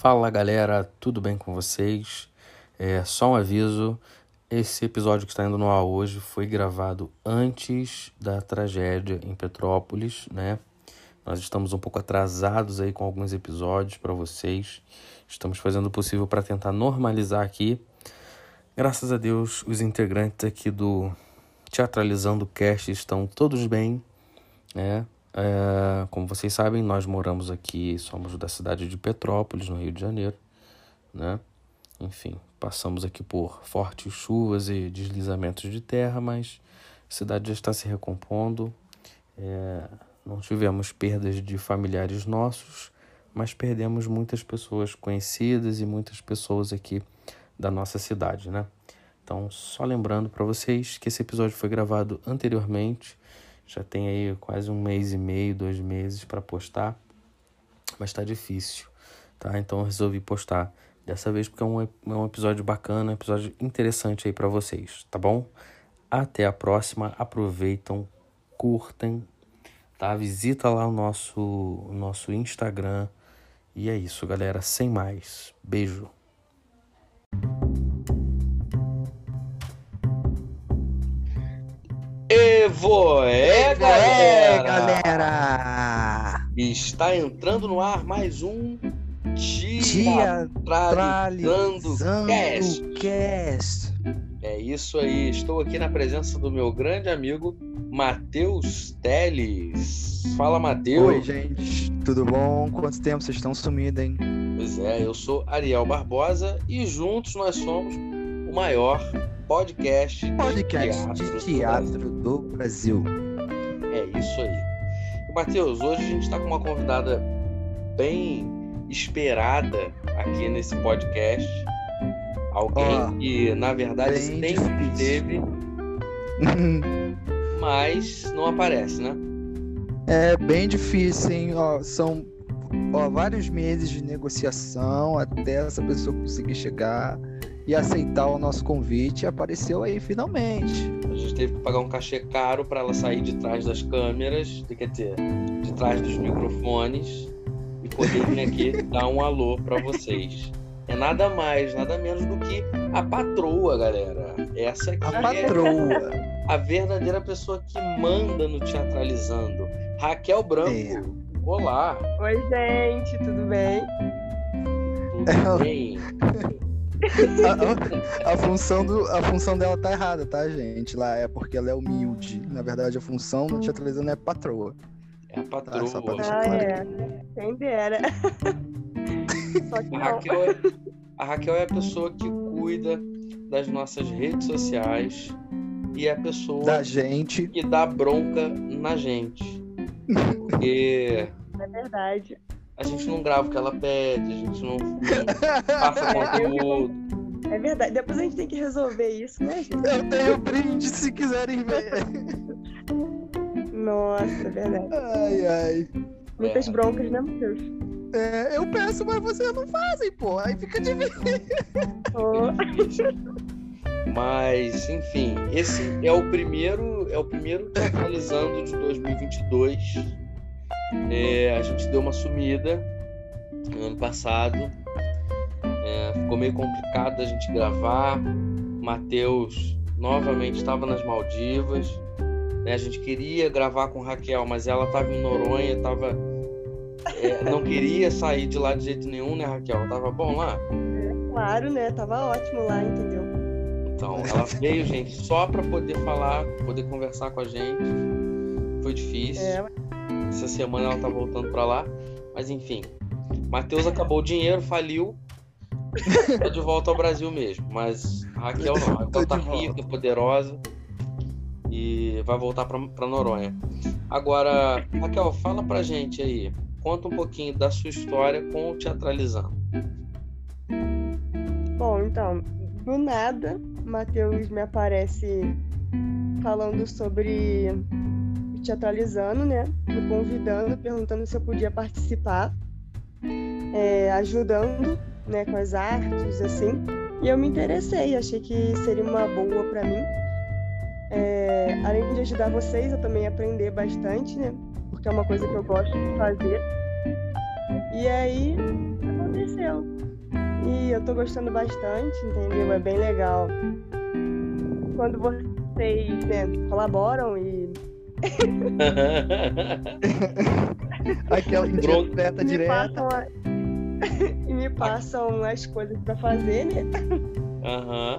Fala galera, tudo bem com vocês? É só um aviso: esse episódio que está indo no ar hoje foi gravado antes da tragédia em Petrópolis, né? Nós estamos um pouco atrasados aí com alguns episódios para vocês. Estamos fazendo o possível para tentar normalizar aqui. Graças a Deus, os integrantes aqui do Teatralizando Cast estão todos bem, né? É, como vocês sabem, nós moramos aqui, somos da cidade de Petrópolis, no Rio de Janeiro, né? Enfim, passamos aqui por fortes chuvas e deslizamentos de terra, mas a cidade já está se recompondo. É, não tivemos perdas de familiares nossos, mas perdemos muitas pessoas conhecidas e muitas pessoas aqui da nossa cidade, né? Então, só lembrando para vocês que esse episódio foi gravado anteriormente já tem aí quase um mês e meio, dois meses para postar, mas está difícil, tá? Então eu resolvi postar dessa vez porque é um, é um episódio bacana, um episódio interessante aí para vocês, tá bom? Até a próxima, aproveitam, curtem, tá? Visita lá o nosso, o nosso Instagram. E é isso, galera. Sem mais. Beijo. Evo é, galera. galera! Está entrando no ar mais um Teatralizando Cast. Cast. É isso aí, estou aqui na presença do meu grande amigo Matheus Teles. Fala, Matheus. Oi, gente, tudo bom? Quanto tempo vocês estão sumidos, hein? Pois é, eu sou Ariel Barbosa e juntos nós somos o maior podcast, Podcast de teatro, de teatro do Brasil. É isso aí. Matheus, hoje a gente está com uma convidada bem esperada aqui nesse podcast. Alguém Ó, que, na verdade, sempre difícil. esteve, mas não aparece, né? É bem difícil, hein? Ó, são ó, vários meses de negociação até essa pessoa conseguir chegar e aceitar o nosso convite. E apareceu aí finalmente. A gente teve que pagar um cachê caro para ela sair de trás das câmeras, quer dizer, de trás dos microfones e poder vir aqui dar um alô para vocês. É nada mais, nada menos do que a patroa, galera. Essa aqui A é patroa. a verdadeira pessoa que manda no Teatralizando. Raquel Branco. É. Olá, Oi, gente, tudo bem? tudo bem? A, a- função do, a função dela tá errada, tá, gente? Lá é porque ela é humilde. Na verdade, a função do teatralizando é patroa. É a só pra patroa. deixar Ah, claro é. Quem dera. Só que A não. Raquel, é, a Raquel é a pessoa que cuida das nossas redes sociais e é a pessoa Da gente. que dá bronca na gente. Porque É verdade. A gente não grava o que ela pede, a gente não, não passa conteúdo. É verdade. Depois a gente tem que resolver isso, né, gente? Eu tenho brinde se quiserem ver. Nossa, é verdade. Ai, ai. Muitas É. broncas, né, Matheus? É, eu peço, mas vocês não fazem, pô. Aí fica difícil. Ô, Mas, enfim, esse é o primeiro, é o primeiro Teatralizando de 2022. É, a gente deu uma sumida no ano passado. É, ficou meio complicado a gente gravar. Matheus novamente estava nas Maldivas. né? A gente queria gravar com Raquel, mas ela estava em Noronha, tava, é, não queria sair de lá de jeito nenhum, né, Raquel? Tava bom lá? claro, né? Tava ótimo lá, entendeu? Então, ela veio, gente, só para poder falar, poder conversar com a gente. Foi difícil. É, Essa semana ela tá voltando para lá. Mas enfim. Matheus acabou o dinheiro, faliu. Tá de volta ao Brasil mesmo. Mas a Raquel não. A Raquel tá rica, poderosa. E vai voltar pra pra Noronha. Agora, Raquel, fala pra gente aí. Conta um pouquinho da sua história com o Teatralizando. Bom, então, do nada, Matheus me aparece falando sobre o teatralizando, né? Me convidando, perguntando se eu podia participar, é, ajudando, né, com as artes, assim. E eu me interessei, achei que seria uma boa para mim. É, além de ajudar vocês, eu também aprender bastante, né? Porque é uma coisa que eu gosto de fazer. E aí, aconteceu. E eu tô gostando bastante, entendeu? É bem legal. Quando vocês né, colaboram e. Aquela indireta direta. a- e me passam as coisas pra fazer, né? Aham.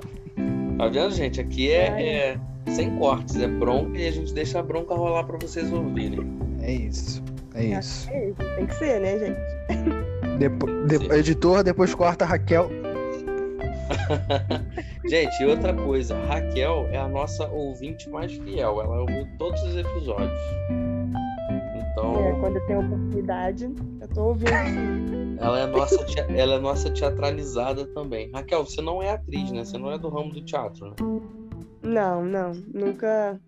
Tá vendo, gente? Aqui é, é sem cortes, é bronca e a gente deixa a bronca rolar pra vocês ouvirem. É isso. É isso. É isso, tem que ser, né, gente? Depo- de- editor, depois corta a Raquel. Gente, e outra coisa, Raquel é a nossa ouvinte mais fiel. Ela ouviu todos os episódios. É, Então, quando eu tenho oportunidade, eu tô ouvindo sim. ela é nossa, ela é nossa teatralizada também. Raquel, você não é atriz, né? Você não é do ramo do teatro, né? Não, não, nunca.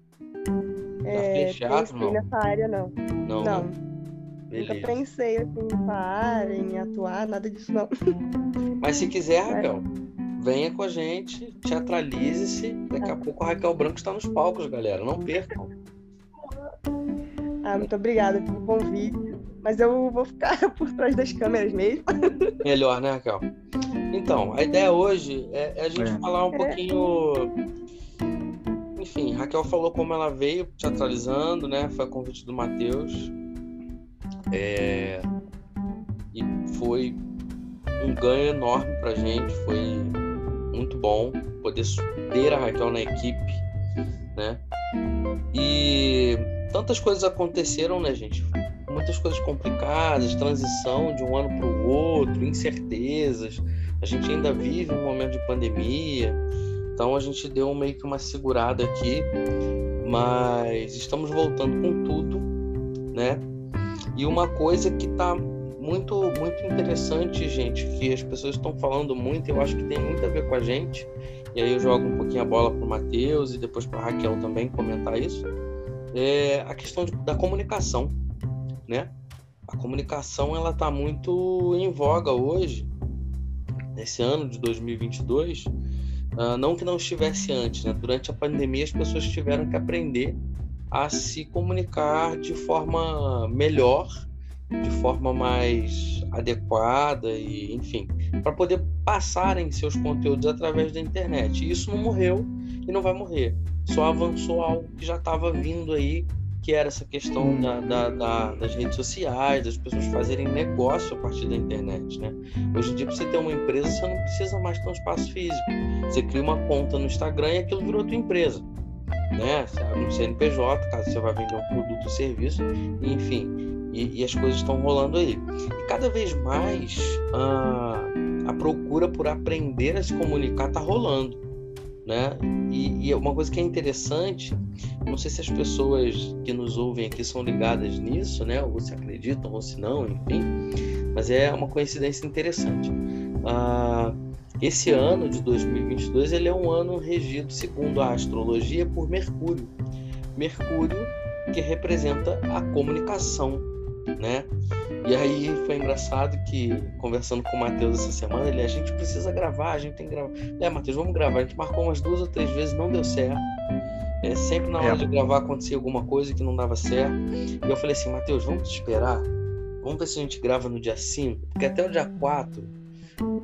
É, fez teatro, não? nessa área, não. Não. Não, né? nunca Beleza. pensei assim nessa área, em atuar, nada disso, não. Mas se quiser, Raquel, venha com a gente, teatralize-se. Daqui a pouco a Raquel Branco está nos palcos, galera. Não percam. Ah, muito obrigada pelo convite. Mas eu vou ficar por trás das câmeras mesmo. Melhor, né, Raquel? Então, a ideia hoje é, é a gente É. falar um É. pouquinho. Enfim, Raquel falou como ela veio teatralizando, né? Foi a convite do Matheus. É, E foi um ganho enorme pra gente. Foi muito bom poder ter a Raquel na equipe, né? E tantas coisas aconteceram, né, gente? Muitas coisas complicadas, transição de um ano para o outro, incertezas. A gente ainda vive um momento de pandemia, então a gente deu meio que uma segurada aqui, mas estamos voltando com tudo, né? E uma coisa que tá muito muito interessante, gente, que as pessoas estão falando muito, eu acho que tem muito a ver com a gente. E aí eu jogo um pouquinho a bola pro Matheus e depois para Raquel também comentar isso. É a questão de- da comunicação, né? A comunicação ela tá muito em voga hoje, nesse ano de 2022. Ah, não que não estivesse antes, né? Durante a pandemia as pessoas tiveram que aprender a se comunicar de forma melhor, de forma mais adequada e, enfim, para poder passarem seus conteúdos através da internet. E isso não morreu e não vai morrer. Só avançou algo que já estava vindo aí, que era essa questão da, da- da- das redes sociais, das pessoas fazerem negócio a partir da internet, né? Hoje em dia, para você ter uma empresa, você não precisa mais ter um espaço físico. Você cria uma conta no Instagram e aquilo virou tua empresa, né? Você abre um CNPJ, caso você vá vender um produto ou serviço, enfim. E, e as coisas estão rolando aí. E cada vez mais ah, a procura por aprender a se comunicar está rolando, né? E, e é uma coisa que é interessante, não sei se as pessoas que nos ouvem aqui são ligadas nisso, né? Ou se acreditam ou se não, enfim. Mas é uma coincidência interessante. Ah, esse ano de 2022 ele é um ano regido, segundo a astrologia, por Mercúrio. Mercúrio que representa a comunicação, né? E aí foi engraçado que, conversando com o Matheus essa semana, ele, a gente precisa gravar, a gente tem que gravar. É, Matheus, vamos gravar. A gente marcou umas duas ou três vezes, não deu certo. É, sempre na hora É. de gravar acontecia alguma coisa que não dava certo. E eu falei assim, Matheus, vamos esperar? Vamos ver se a gente grava no dia 5, porque até o dia 4,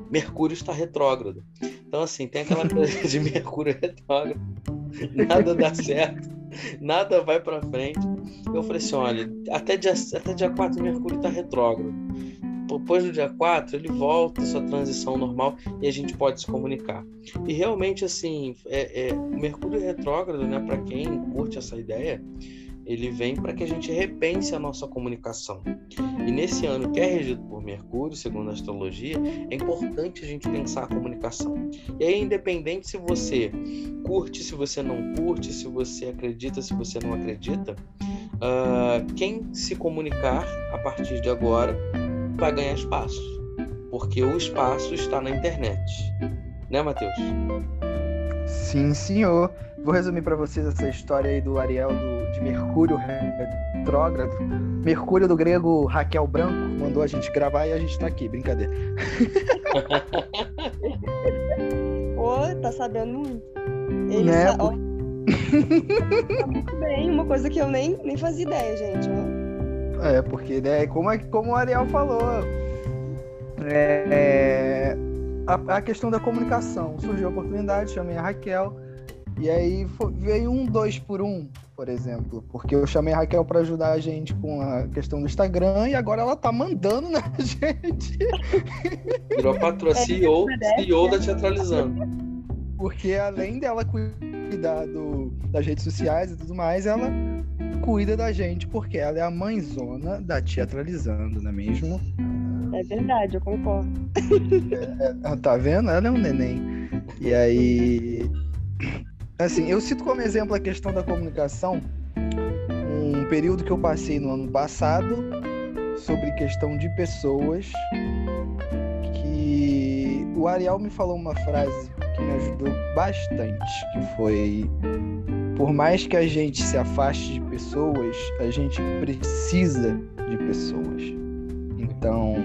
Mercúrio está retrógrado. Então, assim, tem aquela coisa de Mercúrio retrógrado, nada dá certo, nada vai pra frente. Eu falei assim: olha, até dia, até dia 4 Mercúrio está retrógrado. Depois do dia 4, ele volta sua transição normal e a gente pode se comunicar. E realmente, assim, é, é, Mercúrio retrógrado, né, para quem curte essa ideia, ele vem para que a gente repense a nossa comunicação. E nesse ano que é regido por Mercúrio, segundo a astrologia, é importante a gente pensar a comunicação. E aí, independente se você curte, se você não curte, se você acredita, se você não acredita, ah, quem se comunicar a partir de agora vai ganhar espaço. Porque o espaço está na internet. Né, Matheus? Sim, senhor. Vou resumir pra vocês essa história aí do Ariel do, de Mercúrio retrógrado. Mercúrio do grego Raquel Branco mandou a gente gravar e a gente tá aqui, brincadeira. Pô, tá sabendo muito. Ele Né, sa- ó, tá muito bem, uma coisa que eu nem, nem fazia ideia, gente. ó. É, porque né, como, é- como o Ariel falou, é, a, a questão da comunicação. Surgiu a oportunidade, chamei a Raquel. E aí foi, veio um dois por um, por exemplo. Porque eu chamei a Raquel para ajudar a gente com a questão do Instagram e agora ela tá mandando na gente. Virou a patroa, CEO, CEO da Teatralizando. Porque além dela cuidar do, das redes sociais e tudo mais, ela cuida da gente, porque ela é a mãezona da Teatralizando, não é mesmo? É verdade, eu concordo. É, tá vendo? Ela é um neném. E aí. Assim, eu cito como exemplo a questão da comunicação. Um período que eu passei no ano passado sobre questão de pessoas. Que o Ariel me falou uma frase que me ajudou bastante, que foi por mais que a gente se afaste de pessoas, a gente precisa de pessoas. Então,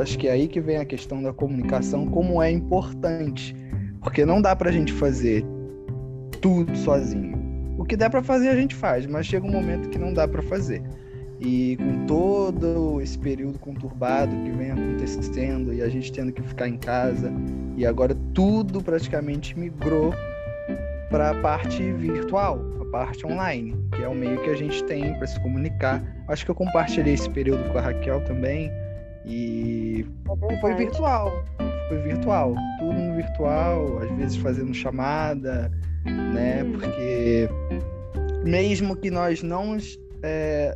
acho que é aí que vem a questão da comunicação, como é importante. Porque não dá pra gente fazer tudo sozinho. O que dá para fazer a gente faz, mas chega um momento que não dá para fazer. E com todo esse período conturbado que vem acontecendo e a gente tendo que ficar em casa e agora tudo praticamente migrou para a parte virtual, a parte online, que é o meio que a gente tem para se comunicar. Acho que eu compartilhei esse período com a Raquel também e é foi virtual, foi virtual, tudo no virtual, às vezes fazendo chamada, né? Hum. Porque mesmo que nós não é,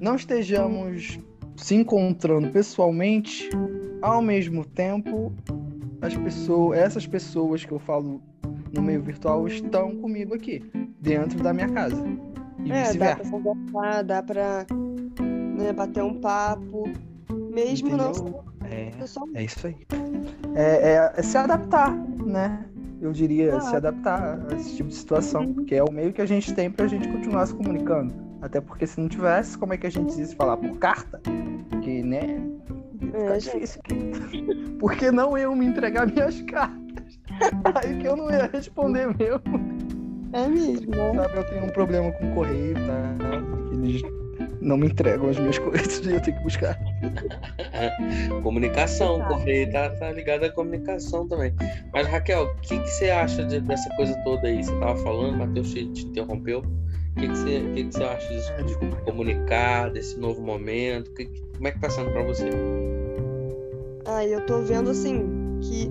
não estejamos se encontrando pessoalmente, ao mesmo tempo as pessoas, essas pessoas que eu falo no meio virtual estão comigo aqui, dentro da minha casa. E é, dá pra conversar, dá pra né, bater um papo, mesmo Entendeu? não é, é isso aí. É, é, é, se adaptar, né? Eu diria, ah. se adaptar a esse tipo de situação, uhum. porque é o meio que a gente tem pra gente continuar se comunicando. Até porque se não tivesse, como é que a gente ia se falar? Por carta? Que, né? Fica é, difícil. Por que não eu me entregar minhas cartas? Aí que eu não ia responder mesmo. É mesmo. Né? Sabe, eu tenho um problema com o correio, tá? Eles não me entregam as minhas coisas e eu tenho que buscar. comunicação, o correio tá, tá ligado à comunicação também. Mas, Raquel, o que, que você acha de, dessa coisa toda aí? Você tava falando, Matheus te, te interrompeu. O que, que, você, que, que você acha disso? É, de comunicar, desse novo momento? Que, como é que tá sendo pra você? Ah, eu tô vendo assim que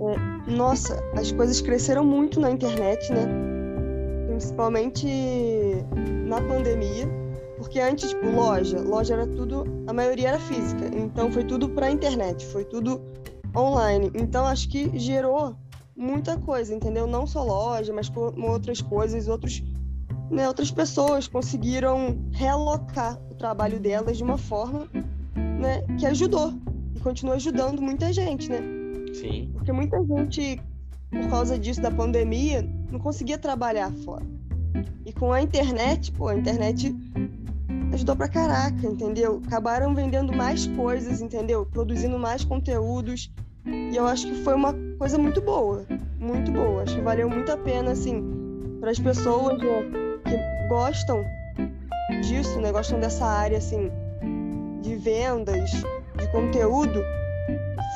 é, nossa, as coisas cresceram muito na internet, né? Principalmente na pandemia, porque antes, tipo, loja, loja era tudo, a maioria era física, então foi tudo pra internet, foi tudo online. Então acho que gerou muita coisa, entendeu? Não só loja, mas outras coisas, outros, né, outras pessoas conseguiram realocar o trabalho delas de uma forma, né, que ajudou e continua ajudando muita gente, né? Sim. Porque muita gente, por causa disso, da pandemia, não conseguia trabalhar fora. E com a internet, pô, a internet ajudou pra caraca, entendeu? Acabaram vendendo mais coisas, entendeu? Produzindo mais conteúdos. E eu acho que foi uma coisa muito boa. Muito boa. Acho que valeu muito a pena, assim, para as pessoas né, que gostam disso, né? Gostam dessa área, assim, de vendas, de conteúdo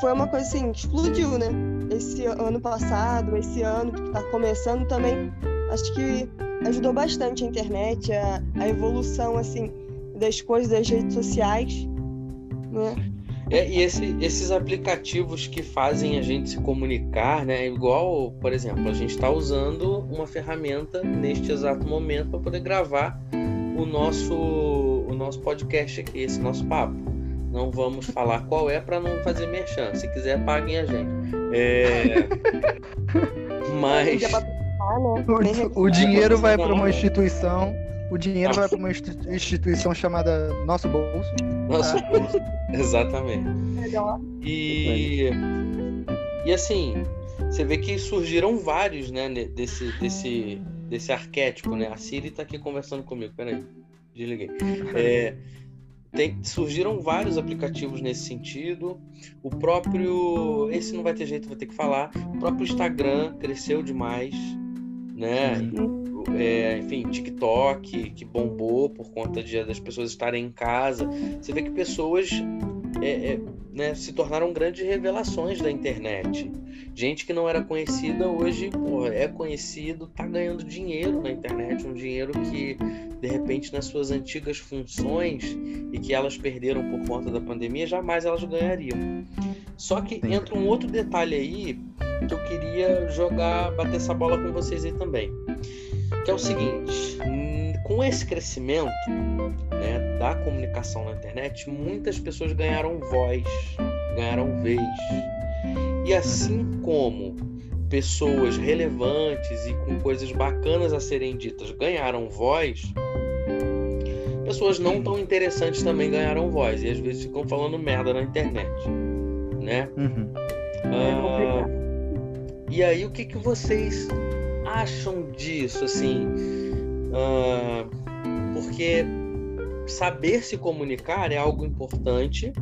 foi uma coisa assim, explodiu, né? Esse ano passado, esse ano que está começando também, acho que ajudou bastante a internet, a, a evolução, assim, das coisas das redes sociais, né? É, e esse, esses aplicativos que fazem a gente se comunicar, né? Igual, por exemplo, a gente está usando uma ferramenta neste exato momento para poder gravar o nosso, o nosso podcast aqui, esse nosso papo. Não vamos falar qual é para não fazer merchan. Se quiser, paguem a gente. É... Mas. O, o dinheiro vai para uma instituição. O dinheiro vai para uma instituição chamada Nosso Bolso. Nosso ah. Bolso. Exatamente. E. E assim, você vê que surgiram vários, né, desse, desse, desse arquétipo, né? A Siri tá aqui conversando comigo, peraí, desliguei. É, tem, surgiram vários aplicativos nesse sentido. O próprio. Esse não vai ter jeito, vou ter que falar. O próprio Instagram cresceu demais, né? É, enfim, TikTok, que bombou por conta de, das pessoas estarem em casa. Você vê que pessoas é, é, né, se tornaram grandes revelações da internet. Gente que não era conhecida hoje porra, é conhecido, tá ganhando dinheiro na internet, um dinheiro que de repente nas suas antigas funções e que elas perderam por conta da pandemia, jamais elas ganhariam. Só que entra um outro detalhe aí que eu queria jogar, bater essa bola com vocês aí também. Que é o seguinte, com esse crescimento da comunicação na internet, muitas pessoas ganharam voz, ganharam vez. E assim como pessoas relevantes e com coisas bacanas a serem ditas ganharam voz, pessoas não tão interessantes também ganharam voz e às vezes ficam falando merda na internet, né? Uhum. Ah, e aí o que, que vocês acham disso, assim? Uh, porque saber se comunicar é algo importante,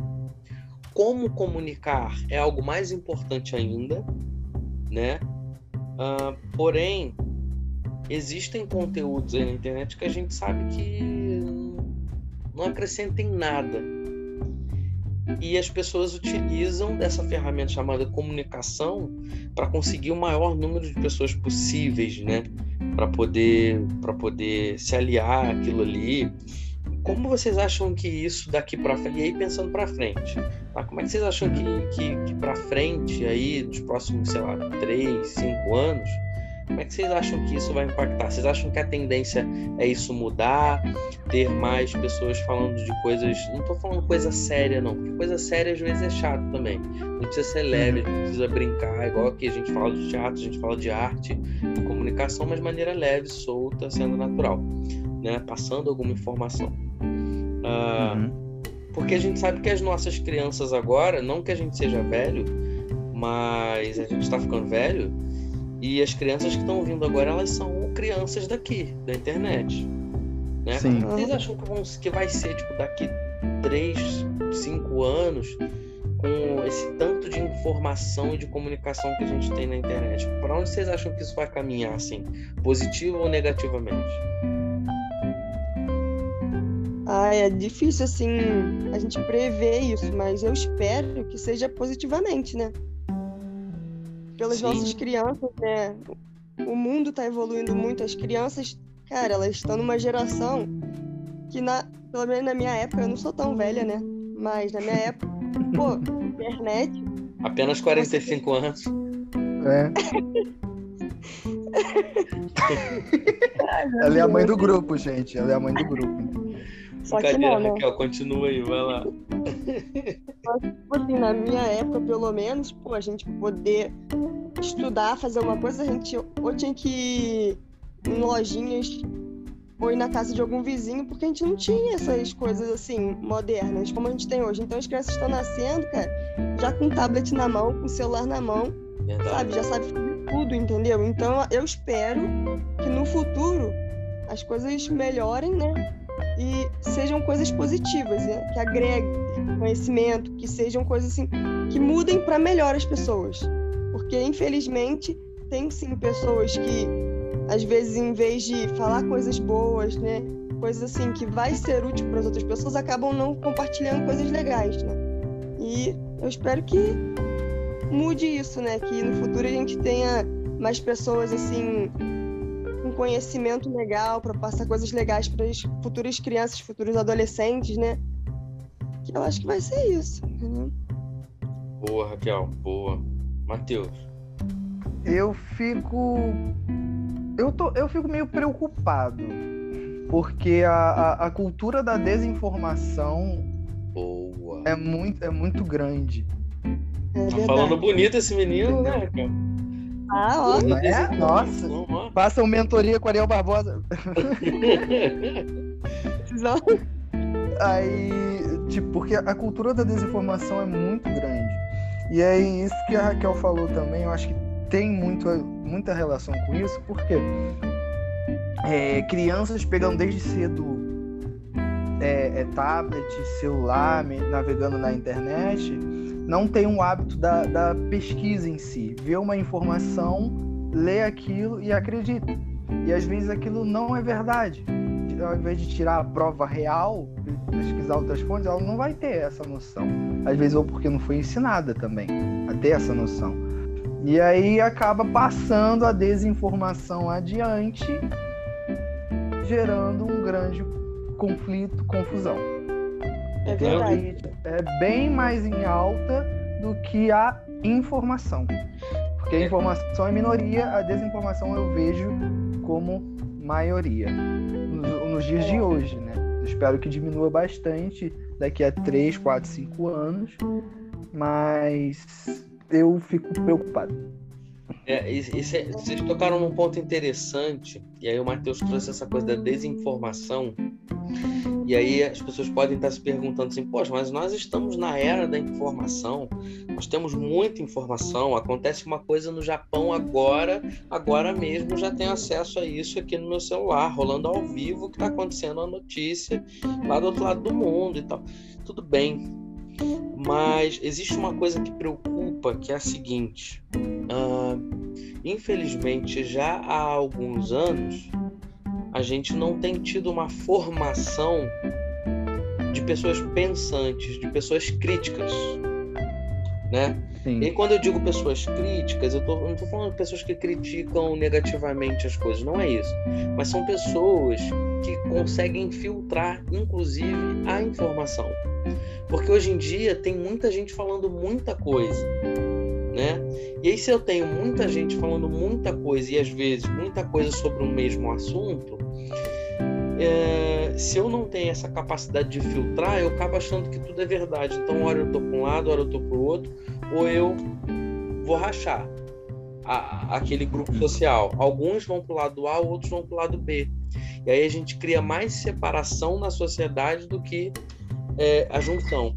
como comunicar é algo mais importante ainda, né? Uh, porém, existem conteúdos aí na internet que a gente sabe que não acrescentem nada. E as pessoas utilizam dessa ferramenta chamada comunicação para conseguir o maior número de pessoas possíveis, né? para poder poder se aliar àquilo ali. Como vocês acham que isso daqui para frente, e aí pensando para frente, tá? como é que vocês acham que, que, que para frente, aí, nos próximos, sei lá, 3, 5 anos, como é que vocês acham que isso vai impactar? Vocês acham que a tendência é isso mudar, ter mais pessoas falando de coisas. Não estou falando coisa séria, não, porque coisa séria às vezes é chato também. Não precisa ser leve, não precisa brincar, igual aqui a gente fala de teatro, a gente fala de arte, de comunicação, mas de maneira leve, solta, sendo natural, né? Passando alguma informação. Uh, uhum. Porque a gente sabe que as nossas crianças agora, não que a gente seja velho, mas a gente está ficando velho, e as crianças que estão vindo agora, elas são crianças daqui, da internet. Né? Sim. Vocês acham que, vão, que vai ser, tipo, daqui 3, 5 anos, com esse tanto de informação e de comunicação que a gente tem na internet? Para onde vocês acham que isso vai caminhar, assim? Positivo ou negativamente? Ah, é difícil, assim, a gente prever isso, mas eu espero que seja positivamente, né? Pelas Sim. nossas crianças, né? O mundo está evoluindo muito, as crianças, cara, elas estão numa geração que, na, pelo menos na minha época, eu não sou tão velha, né? Mas na minha época, pô, internet. Apenas 45 você... anos. É. Ela é a mãe do grupo, gente. Ela é a mãe do grupo. Só que não, né? Raquel, continua aí, vai lá. Tipo assim, na minha época, pelo menos, pô, a gente poder estudar, fazer alguma coisa, a gente ou tinha que ir em lojinhas ou ir na casa de algum vizinho, porque a gente não tinha essas coisas assim, modernas, como a gente tem hoje. Então as crianças estão nascendo, cara, já com tablet na mão, com celular na mão, Verdade. sabe? Já sabe tudo, entendeu? Então eu espero que no futuro as coisas melhorem, né? E sejam coisas positivas, né? que agreguem conhecimento, que sejam coisas assim que mudem para melhor as pessoas. Porque infelizmente tem sim pessoas que às vezes em vez de falar coisas boas, né, coisas assim que vai ser útil para as outras pessoas, acabam não compartilhando coisas legais, né? E eu espero que mude isso, né? Que no futuro a gente tenha mais pessoas assim um conhecimento legal, para passar coisas legais para as futuras crianças, futuros adolescentes, né? Que eu acho que vai ser isso. Entendeu? Boa, Raquel, boa. Matheus. Eu fico. Eu, tô, eu fico meio preocupado. Porque a, a, a cultura da desinformação boa. É, muito, é muito grande. É tá falando bonito esse menino, né, Raquel? Ah, ó. É? Nossa. Façam mentoria com a Ariel Barbosa. Aí, tipo, porque a cultura da desinformação é muito grande. E é isso que a Raquel falou também, eu acho que tem muito, muita relação com isso, porque é, crianças pegam desde cedo é, é, tablet, celular, navegando na internet, não tem um hábito da, da pesquisa em si. Vê uma informação, lê aquilo e acredita. E às vezes aquilo não é verdade. ao invés de tirar a prova real, pesquisar outras fontes, ela não vai ter essa noção. Às vezes, ou porque não foi ensinada também a ter essa noção. E aí acaba passando a desinformação adiante, gerando um grande conflito, confusão. É verdade. É bem mais em alta do que a informação. Porque a informação é minoria, a desinformação eu vejo como maioria. Nos, nos dias de hoje, né? Eu espero que diminua bastante daqui a 3, 4, 5 anos. Mas eu fico preocupado. É, esse, é, vocês tocaram num ponto interessante, e aí o Matheus trouxe essa coisa da desinformação. E aí as pessoas podem estar se perguntando assim, poxa, mas nós estamos na era da informação, nós temos muita informação, acontece uma coisa no Japão agora, agora mesmo já tenho acesso a isso aqui no meu celular, rolando ao vivo o que está acontecendo a notícia lá do outro lado do mundo e tal. Tudo bem, mas existe uma coisa que preocupa, que é a seguinte: uh, infelizmente, já há alguns anos, a gente não tem tido uma formação de pessoas pensantes, de pessoas críticas, né? Sim. E quando eu digo pessoas críticas, eu tô, não estou falando de pessoas que criticam negativamente as coisas, não é isso. Mas são pessoas que conseguem filtrar, inclusive, a informação. Porque hoje em dia tem muita gente falando muita coisa, né? E aí se eu tenho muita gente falando muita coisa e às vezes muita coisa sobre o mesmo assunto, é, se eu não tenho essa capacidade de filtrar, eu acabo achando que tudo é verdade. Então, hora eu tô para um lado, hora eu tô para o outro, ou eu vou rachar a, aquele grupo social. Alguns vão para o lado A, outros vão para o lado B. E aí a gente cria mais separação na sociedade do que é, a junção.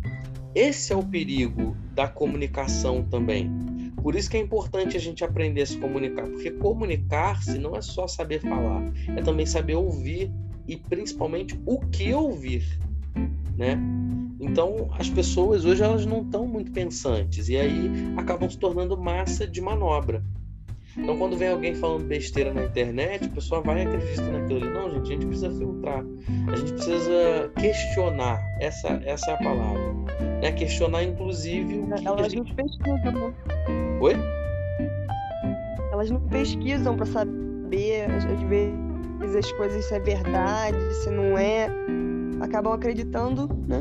Esse é o perigo da comunicação também. Por isso que é importante a gente aprender a se comunicar, porque comunicar-se não é só saber falar, é também saber ouvir e principalmente o que ouvir, né? Então, as pessoas hoje elas não estão muito pensantes e aí acabam se tornando massa de manobra. Então, quando vem alguém falando besteira na internet, a pessoa vai e acredita naquilo ali. Não, gente, a gente precisa filtrar. A gente precisa questionar. Essa, essa é a palavra. Né? Questionar, inclusive, o que Elas a gente... não pesquisam, né? Oi? Elas não pesquisam para saber, às vezes, as coisas se é verdade, se não é. Acabam acreditando, né?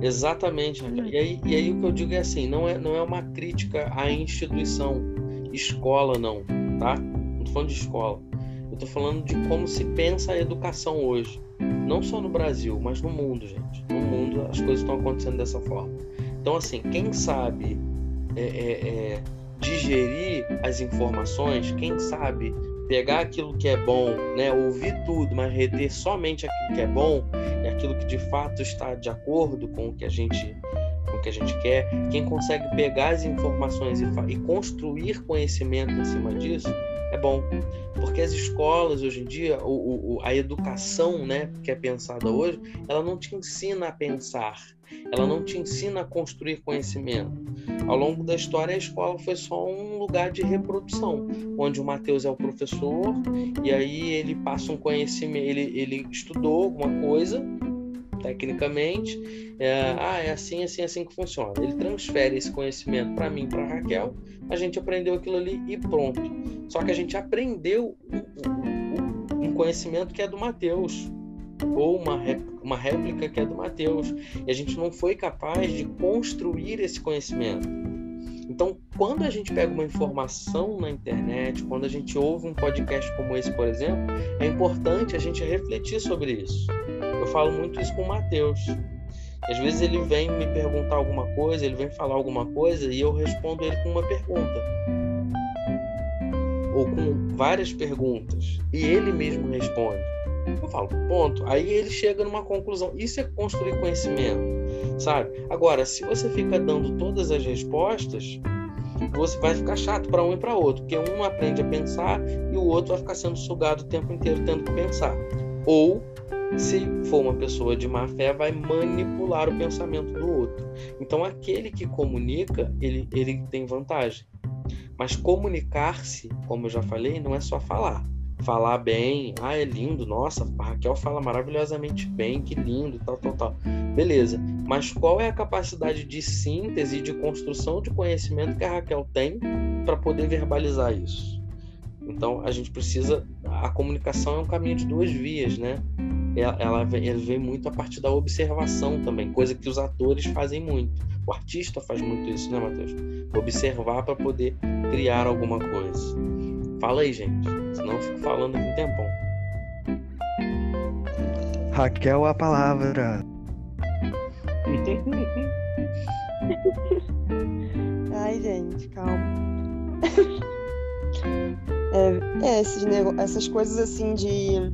Exatamente. E aí, e aí o que eu digo é assim, não é, não é uma crítica à instituição escola, não, tá? Não tô falando de escola. Eu tô falando de como se pensa a educação hoje. Não só no Brasil, mas no mundo, gente. No mundo as coisas estão acontecendo dessa forma. Então, assim, quem sabe é, é, é, digerir as informações, quem sabe pegar aquilo que é bom, né, ouvir tudo, mas reter somente aquilo que é bom e aquilo que de fato está de acordo com o que a gente que a gente quer, quem consegue pegar as informações e, e construir conhecimento em cima disso, é bom. Porque as escolas hoje em dia, o, o, a educação né, que é pensada hoje, ela não te ensina a pensar, ela não te ensina a construir conhecimento. Ao longo da história, a escola foi só um lugar de reprodução, onde o Mateus é o professor, e aí ele passa um conhecimento, ele, ele estudou alguma coisa, tecnicamente. É, ah, é assim, assim, assim que funciona. Ele transfere esse conhecimento para mim, para Raquel. A gente aprendeu aquilo ali e pronto. Só que a gente aprendeu um conhecimento que é do Mateus ou uma réplica, uma réplica que é do Mateus e a gente não foi capaz de construir esse conhecimento. Então, quando a gente pega uma informação na internet, quando a gente ouve um podcast como esse, por exemplo, é importante a gente refletir sobre isso. Eu falo muito isso com o Matheus. Às vezes ele vem me perguntar alguma coisa, ele vem falar alguma coisa e eu respondo ele com uma pergunta. Ou com várias perguntas. E ele mesmo responde. Eu falo, ponto. Aí ele chega numa conclusão. Isso é construir conhecimento, sabe? Agora, se você fica dando todas as respostas, você vai ficar chato para um e para outro, porque um aprende a pensar e o outro vai ficar sendo sugado o tempo inteiro tendo que pensar. Ou se for uma pessoa de má fé, vai manipular o pensamento do outro. Então, aquele que comunica, ele, ele tem vantagem. Mas comunicar-se, como eu já falei, não é só falar. falar bem, ah, é lindo, nossa, a Raquel fala maravilhosamente bem, que lindo, tal, tal, tal. Beleza. Mas qual é a capacidade de síntese, de construção de conhecimento que a Raquel tem para poder verbalizar isso? Então a gente precisa. A comunicação é um caminho de duas vias, né? Ela, ela, vem muito a partir da observação também, coisa que os atores fazem muito. O artista faz muito isso, né, Matheus? Observar para poder criar alguma coisa. Fala aí, gente. Senão eu fico falando aqui um tempão. Raquel, a palavra. Ai, gente, calma. É, é esses nego... essas coisas assim de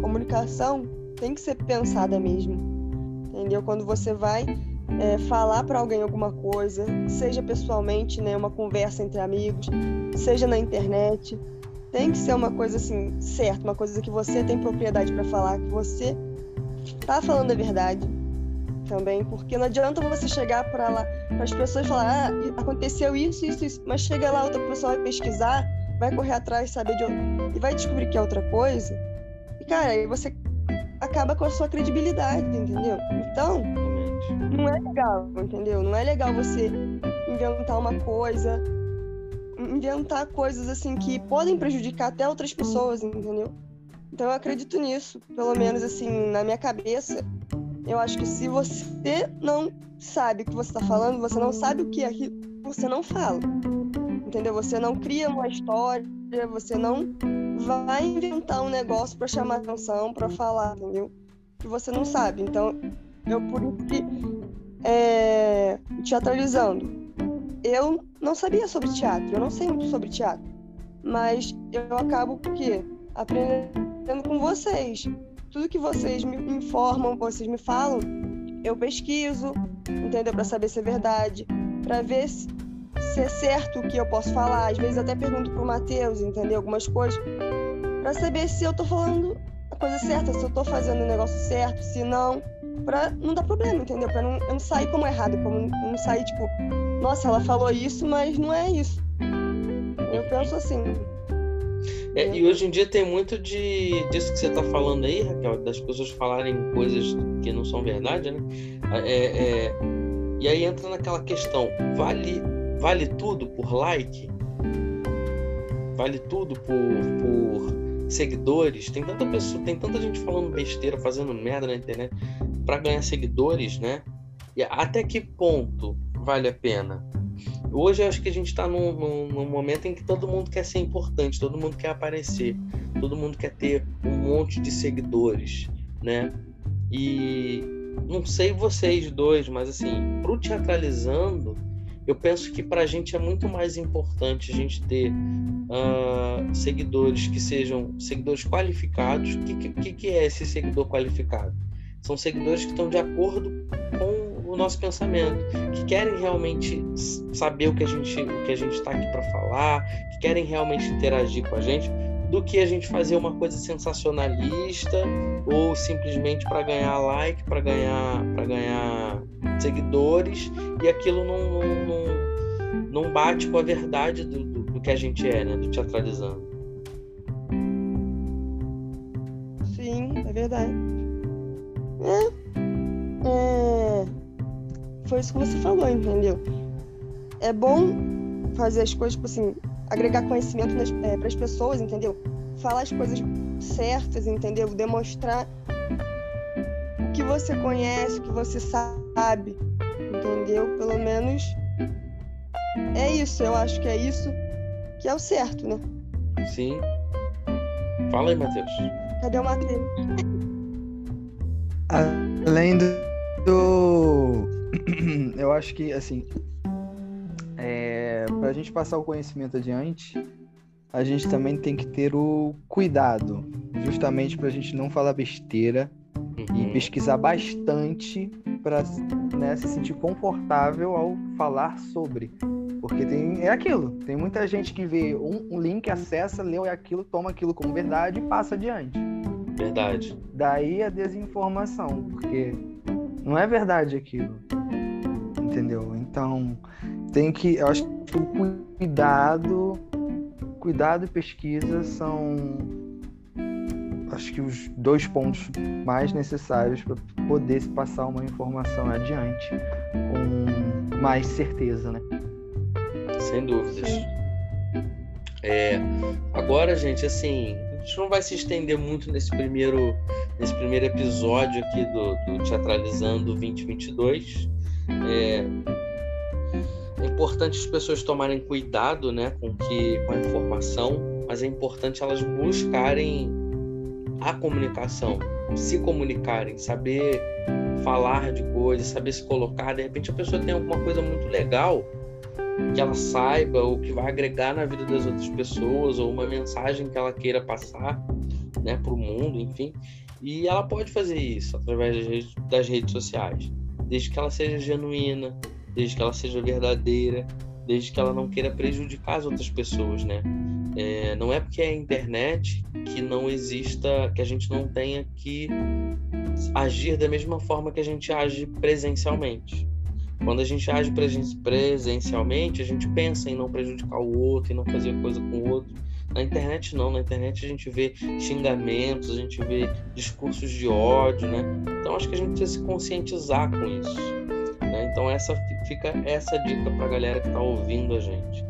comunicação tem que ser pensada mesmo. Entendeu? Quando você vai é, falar para alguém alguma coisa, seja pessoalmente, né, uma conversa entre amigos, seja na internet, tem que ser uma coisa assim certa, uma coisa que você tem propriedade para falar, que você tá falando a verdade também, porque não adianta você chegar para lá, para as pessoas falar, ah, aconteceu isso, isso, isso, mas chega lá outra pessoa vai pesquisar, vai correr atrás, saber de onde, e vai descobrir que é outra coisa. E cara, aí você acaba com a sua credibilidade, entendeu? Então, não é legal, entendeu? Não é legal você inventar uma coisa, inventar coisas assim que podem prejudicar até outras pessoas, entendeu? Então eu acredito nisso, pelo menos assim, na minha cabeça, eu acho que se você não sabe o que você está falando, você não sabe o que é aquilo, você não fala. Entendeu? Você não cria uma história, você não vai inventar um negócio para chamar atenção, para falar, entendeu? Que você não sabe. Então, eu por que é, teatralizando. Eu não sabia sobre teatro, eu não sei muito sobre teatro, mas eu acabo porque aprendendo com vocês tudo que vocês me informam, vocês me falam, eu pesquiso, entendeu? Para saber se é verdade, para ver se, se, é certo o que eu posso falar. Às vezes até pergunto pro Matheus, entendeu? Algumas coisas, para saber se eu tô falando a coisa certa, se eu tô fazendo o negócio certo, se não, para não dar problema, entendeu? Para não, eu não sair como errado, como não sair tipo, nossa, ela falou isso, mas não é isso. Eu penso assim. É, e hoje em dia tem muito de disso que você está falando aí, Raquel, das pessoas falarem coisas que não são verdade, né? É, é, e aí entra naquela questão: vale, vale tudo por like? Vale tudo por, por seguidores? Tem tanta pessoa, tem tanta gente falando besteira, fazendo merda na internet para ganhar seguidores, né? E até que ponto vale a pena? Hoje eu acho que a gente está num, num, num, momento em que todo mundo quer ser importante, todo mundo quer aparecer, todo mundo quer ter um monte de seguidores, né? E não sei vocês dois, mas assim, pro teatralizando, eu penso que para a gente é muito mais importante a gente ter uh, seguidores que sejam seguidores qualificados. O que, que, que é esse seguidor qualificado? São seguidores que estão de acordo com o nosso pensamento, que querem realmente saber o que a gente o que a gente está aqui para falar, que querem realmente interagir com a gente, do que a gente fazer uma coisa sensacionalista ou simplesmente para ganhar like, para ganhar para ganhar seguidores e aquilo não, não, não, não bate com a verdade do, do, do, que a gente é, né, do teatralizando. Sim, é verdade. É. É foi isso que você falou, entendeu? É bom fazer as coisas, tipo assim, agregar conhecimento é, para as pessoas, entendeu? Falar as coisas certas, entendeu? Demonstrar o que você conhece, o que você sabe, entendeu? Pelo menos é isso, eu acho que é isso que é o certo, né? Sim. Fala aí, Matheus. Cadê o Matheus? Além do eu acho que, assim, é, para a gente passar o conhecimento adiante, a gente também tem que ter o cuidado, justamente para a gente não falar besteira e uhum. pesquisar bastante para né, se sentir confortável ao falar sobre. Porque tem, é aquilo, tem muita gente que vê um, um link, acessa, leu aquilo, toma aquilo como verdade e passa adiante. Verdade. Daí a desinformação, porque não é verdade aquilo entendeu? Então, tem que, eu acho que o cuidado, cuidado e pesquisa são acho que os dois pontos mais necessários para poder se passar uma informação adiante com mais certeza, né? Sem dúvidas. É, agora, gente, assim, a gente não vai se estender muito nesse primeiro, nesse primeiro episódio aqui do, do Teatralizando 2022. É, é importante as pessoas tomarem cuidado né, com, que, com a informação, mas é importante elas buscarem a comunicação, se comunicarem, saber falar de coisas, saber se colocar. De repente a pessoa tem alguma coisa muito legal que ela saiba ou que vai agregar na vida das outras pessoas ou uma mensagem que ela queira passar né, para o mundo, enfim. E ela pode fazer isso através das redes, sociais, desde que ela seja genuína, desde que ela seja verdadeira, desde que ela não queira prejudicar as outras pessoas, né? É, não é porque é internet que não exista, que a gente não tenha que agir da mesma forma que a gente age presencialmente. Quando a gente age presencialmente, a gente pensa em não prejudicar o outro, em não fazer coisa com o outro. Na internet não, na internet a gente vê xingamentos, a gente vê discursos de ódio, né? Então acho que a gente precisa se conscientizar com isso. Né? Então essa fica essa dica para a galera que está ouvindo a gente.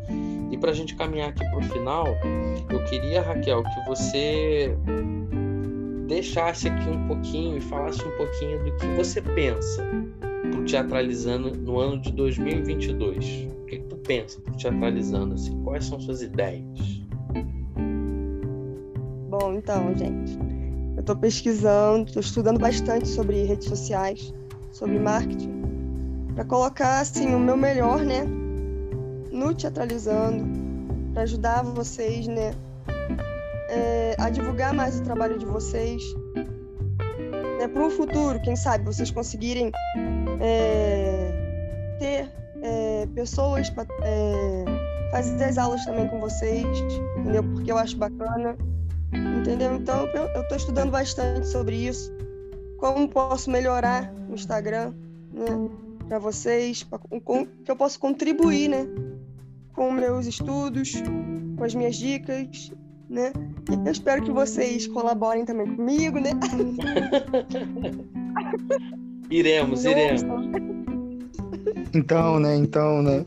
E para a gente caminhar aqui para o final, eu queria, Raquel, que você deixasse aqui um pouquinho e falasse um pouquinho do que você pensa pro Teatralizando no ano de 2022. O que, que tu pensa pro Teatralizando? Assim? Quais são suas ideias? Bom, então, gente, eu estou pesquisando, estou estudando bastante sobre redes sociais, sobre marketing, para colocar assim o meu melhor, né, no Teatralizando, para ajudar vocês, né, é, a divulgar mais o trabalho de vocês, né, para um futuro, quem sabe vocês conseguirem é, ter é, pessoas para é, fazer as aulas também com vocês, entendeu? Porque eu acho bacana, entendeu? Então eu estou estudando bastante sobre isso, como posso melhorar o Instagram, né? Para vocês, pra, com, que eu posso contribuir, né? Com meus estudos, com as minhas dicas, né? E eu espero que vocês colaborem também comigo, né? Iremos, iremos. Então, né? Então, né?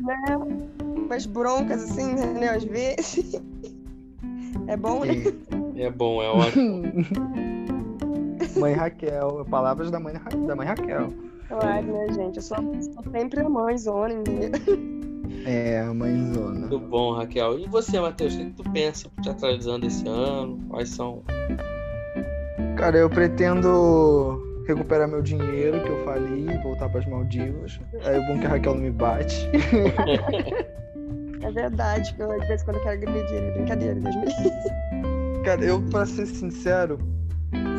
né? Umas broncas assim, né? Às vezes. É bom, né? É bom, é ótimo. mãe Raquel, palavras da mãe, da mãe Raquel. Claro, né, gente? Eu sou, sou sempre a mãezona, entendeu? É, a mãezona. Muito bom, Raquel. E você, Matheus, o que tu pensa teatralizando esse ano? Quais são? Cara, eu pretendo recuperar meu dinheiro que eu falei, voltar para as Maldivas. Aí o bom que a Raquel não me bate. É verdade, que eu às vezes quando eu quero agredir brincadeira, Deus me Cara, eu, pra ser sincero,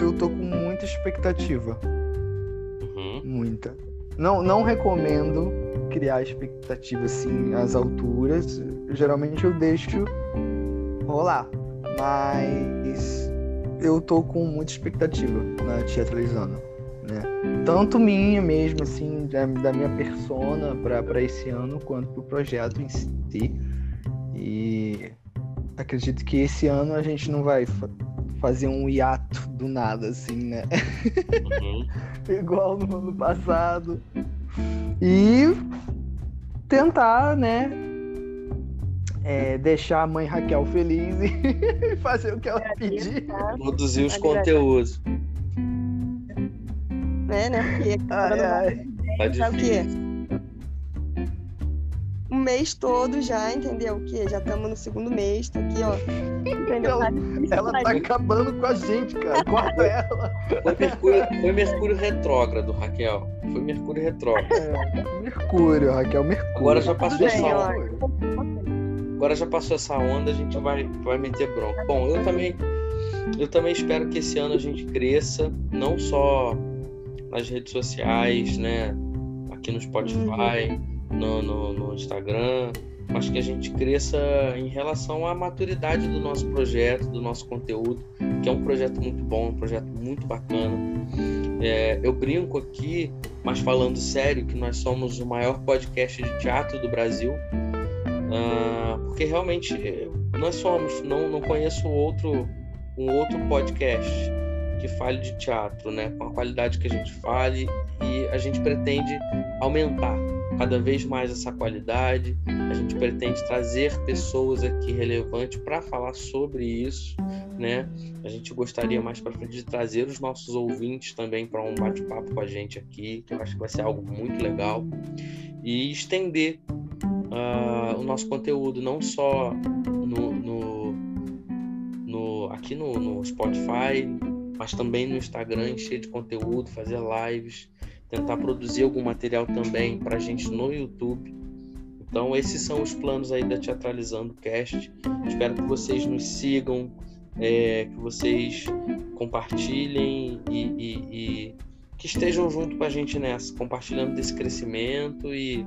eu tô com muita expectativa. Muita. Não, não recomendo criar expectativa assim às alturas. Geralmente eu deixo rolar. Mas eu tô com muita expectativa na teatralizando né? Tanto minha mesmo, assim, da, da minha persona para esse ano, quanto pro projeto em si. E acredito que esse ano a gente não vai fazer um hiato do nada, assim, né? Uhum. Igual no ano passado. E tentar, né? É, deixar a mãe Raquel feliz e fazer o que ela pedir. Produzir os conteúdos né, né? Porque ai, ai. Tá sabe o? Um mês todo já, entendeu? O quê? Já estamos no segundo mês, tô aqui, ó. Entendeu? Ela, ela tá acabando com a gente, cara. Corta ela. Foi Mercúrio, foi Mercúrio retrógrado, Raquel. Foi Mercúrio retrógrado. É, Mercúrio, Raquel, Mercúrio. Agora já passou essa onda. Agora já passou essa onda, a gente vai, vai meter bronca. Bom, eu também, eu também espero que esse ano a gente cresça, não só nas redes sociais, né? Aqui no Spotify, no, no, no Instagram, mas que a gente cresça em relação à maturidade do nosso projeto, do nosso conteúdo, que é um projeto muito bom, um projeto muito bacana. É, eu brinco aqui, mas falando sério, que nós somos o maior podcast de teatro do Brasil, uh, porque realmente nós somos. Não, não conheço outro um outro podcast que fale de teatro, né? Com a qualidade que a gente fale e a gente pretende aumentar cada vez mais essa qualidade. A gente pretende trazer pessoas aqui relevantes para falar sobre isso, né? A gente gostaria mais para frente de trazer os nossos ouvintes também para um bate-papo com a gente aqui, que eu acho que vai ser algo muito legal e estender uh, o nosso conteúdo não só no, no, no aqui no, no Spotify, mas também no Instagram, encher de conteúdo, fazer lives tentar produzir algum material também para a gente no YouTube. Então, esses são os planos aí da Teatralizando Cast. Espero que vocês nos sigam, é, que vocês compartilhem e, e, e, que estejam junto com a gente nessa, compartilhando desse crescimento e,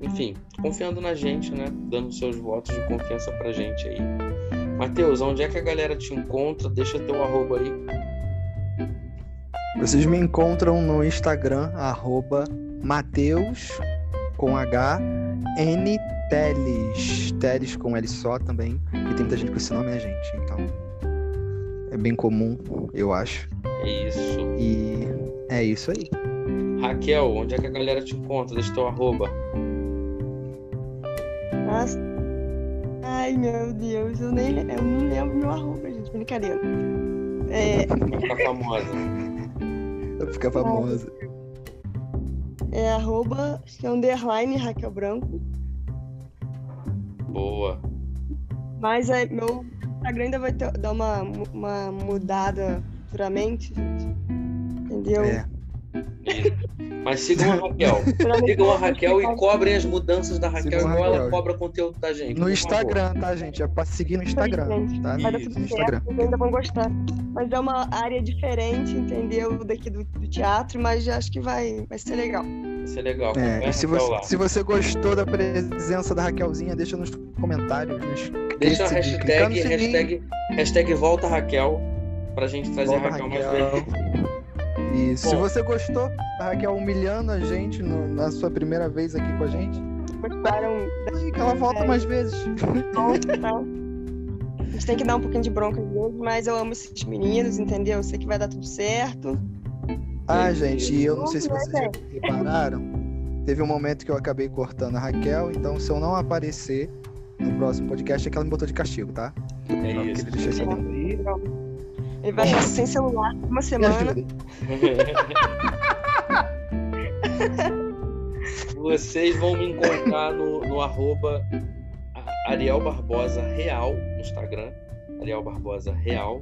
enfim, confiando na gente, né? Dando seus votos de confiança pra gente aí. Matheus, onde é que a galera te encontra? Deixa teu arroba aí. Vocês me encontram no Instagram, arroba Mateus com H N Teles. Teles com L só também. E tem muita gente com esse nome, né, gente? Então. É bem comum, eu acho. É isso. E é isso aí. Raquel, onde é que a galera te encontra? Deixa teu arroba. Nossa. Ai, meu Deus, eu nem eu não lembro meu arroba, gente. Brincadeira. É... Tá famosa. Fica famosa. É arroba, underline Raquel Branco. Boa. Mas é, meu Instagram ainda vai ter, dar uma, uma mudada futuramente, gente. Entendeu? É. Mas sigam a Raquel. sigam a Raquel e cobrem as mudanças da Raquel Sigam igual ela cobra conteúdo da gente. No Instagram, tá, gente? É pra seguir no Instagram, tá? Vai dar Isso, tudo no certo, vocês ainda vão gostar. Mas é uma área diferente, entendeu? Daqui do, do teatro, mas já acho que vai, vai ser legal. favor. Isso é legal. É, e se você, lá. se você gostou da presença da Raquelzinha, deixa nos comentários. Não Deixa a hashtag, sininho. hashtag, hashtag volta Raquel pra gente trazer Volta, a Raquel, mais Raquel. vezes. E se você gostou da Raquel humilhando a gente no- na sua primeira vez aqui com a gente, Gostaram aí que ela volta mais vezes. tá? A gente tem que dar um pouquinho de bronca às vezes, mas eu amo esses meninos, entendeu? Eu sei que vai dar tudo certo. Ah, gente, e eu não sei se vocês já repararam. Teve um momento que eu acabei cortando a Raquel, então se eu não aparecer no próximo podcast é que ela me botou de castigo, tá? É Só isso. queria deixar isso. Ele vai ficar sem celular uma semana. Vocês vão me encontrar no, no arroba Ariel Barbosa Real no Instagram. Ariel Barbosa Real.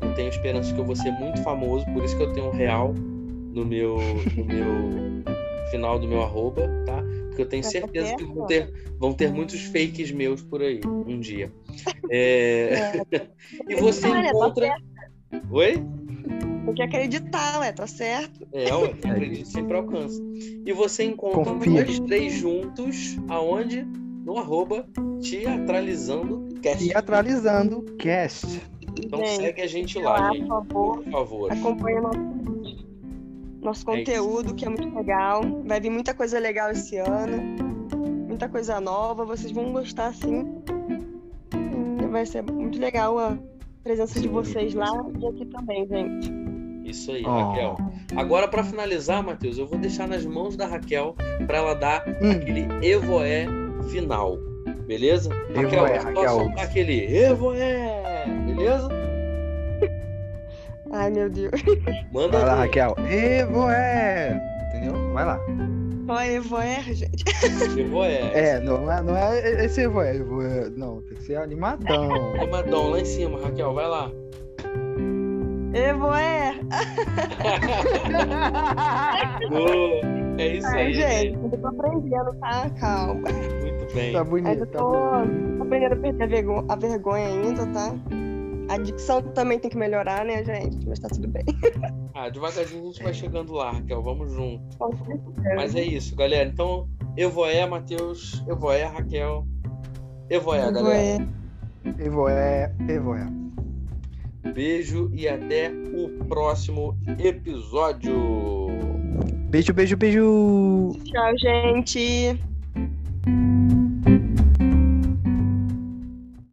Eu tenho esperança que eu vou ser muito famoso, por isso que eu tenho um real no meu, no meu final do meu arroba, tá? Porque eu tenho certeza que vão ter, vão ter muitos fakes meus por aí um dia. É, E você encontra. Oi? Tem que acreditar, ué, tá certo. É, ué, É acredito sempre alcança. E você encontra Confia. nós três juntos, aonde? No arroba Teatralizando Cast. Teatralizando cast. Então Gente, segue a gente lá, lá, por gente. favor. Por favor. Acompanha nosso, nosso É conteúdo, que é muito legal. Vai vir muita coisa legal esse ano. Muita coisa nova. Vocês vão gostar, sim. Vai ser muito legal a presença de vocês lá e aqui também, gente. Isso aí, Oh. Raquel. Agora, para finalizar, Matheus, eu vou deixar nas mãos da Raquel para ela dar Hum. aquele Evoé final. Beleza? Raquel, Evoé, é Raquel. soltar aquele Evoé. Beleza? Ai, meu Deus. Manda Vai lá. Raquel. Evoé! Entendeu? Vai lá. Qual é Evoer, gente? Evoé. É, não é, não é esse Evoé. Evoé. Não, tem que ser animadão. Animadão, lá em cima, Raquel, vai lá. Evoer! Boa. É isso Ai, aí, gente, eu tô aprendendo, tá? Calma. Muito bem. Tá Ainda bonito, tá tô, bonito. tô aprendendo a perder a vergonha ainda, tá? A dicção também tem que melhorar, né, gente? Mas tá tudo bem. Ah, devagarzinho a gente vai chegando lá, Raquel. Vamos junto. Mas é isso, galera. Então, Evoé, Matheus. Evoé, Raquel. Evoé, galera. Evoer. Evoé, Evoé. Beijo e até o próximo episódio. Beijo, beijo, beijo. Tchau, gente.